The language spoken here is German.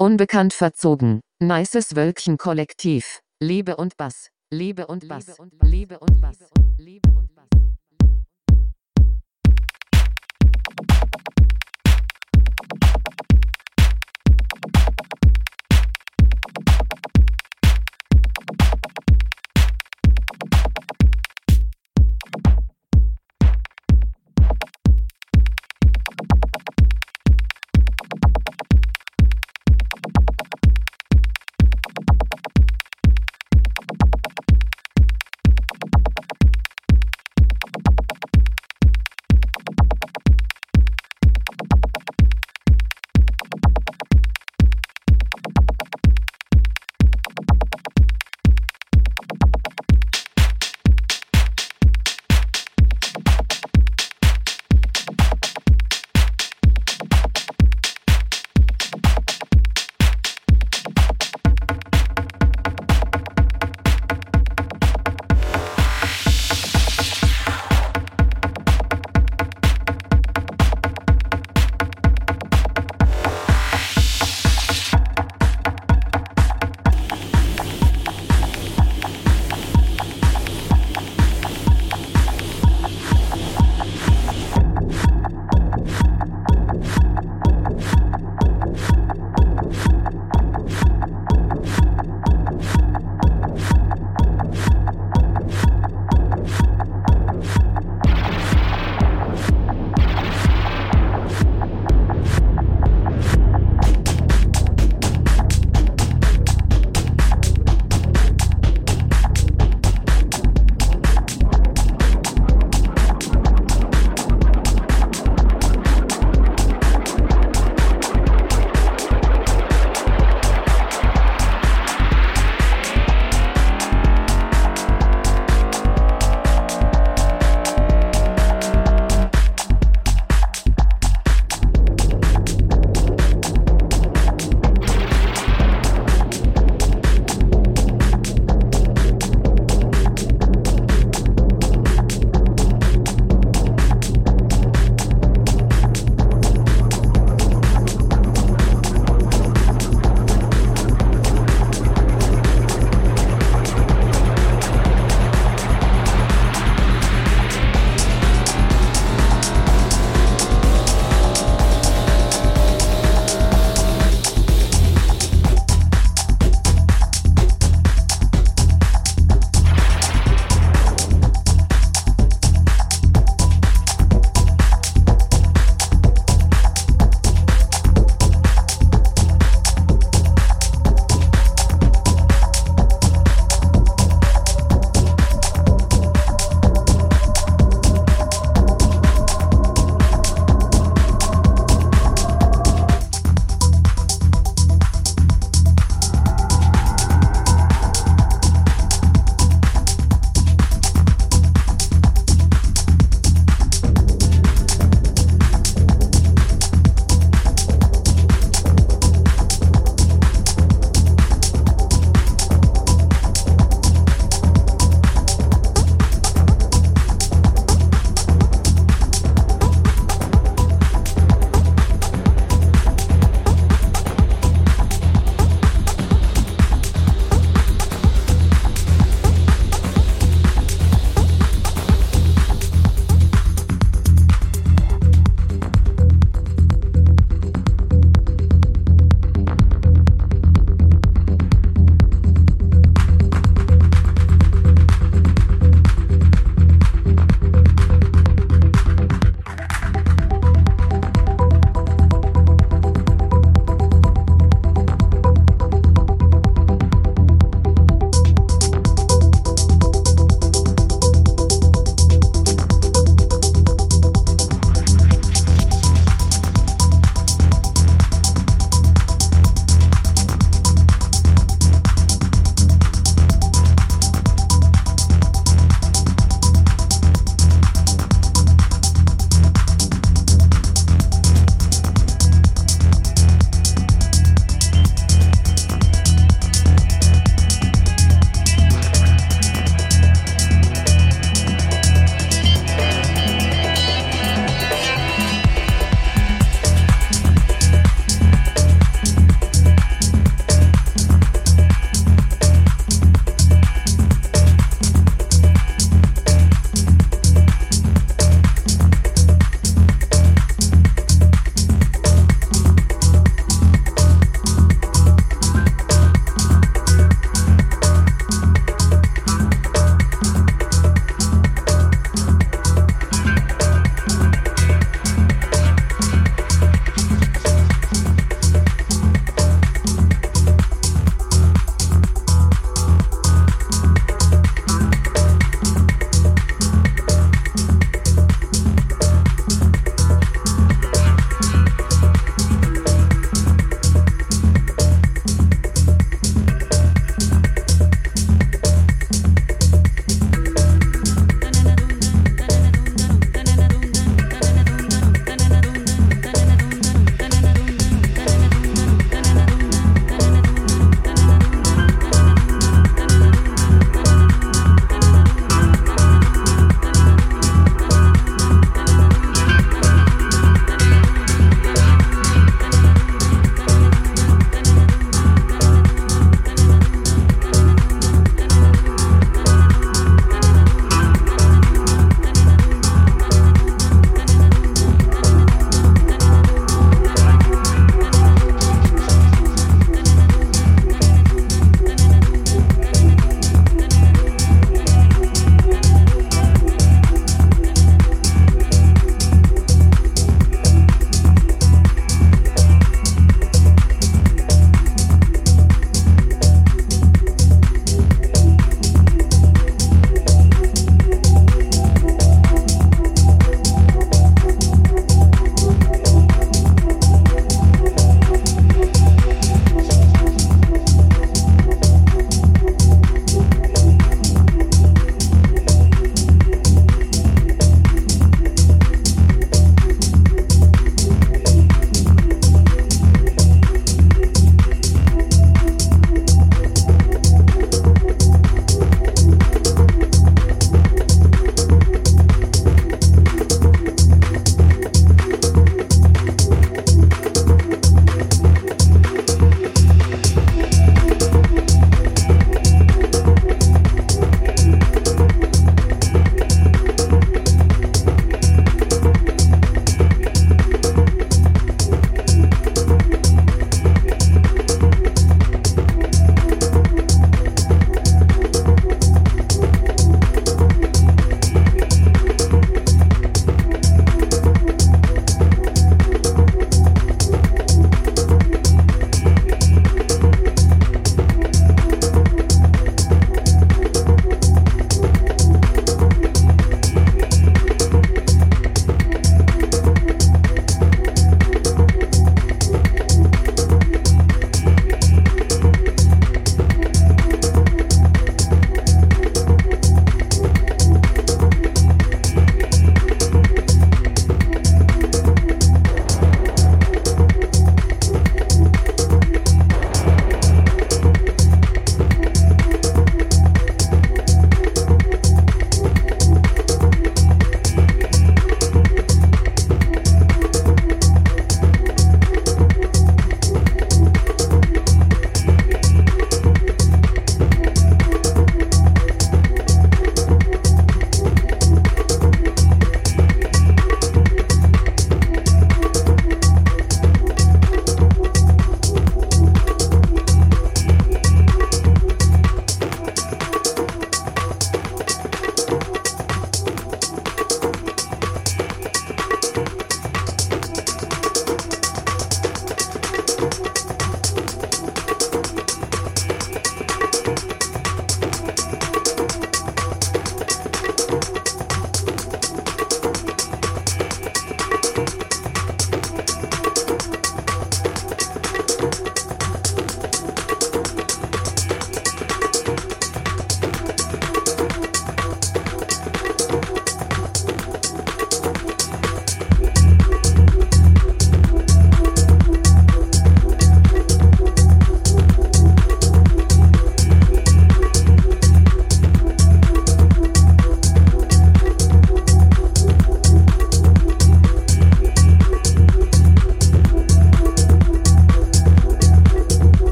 Unbekannt verzogen. Nices Wölkchen Kollektiv. Liebe und Bass. Liebe und Bass. Liebe und Bass. Liebe und Bass.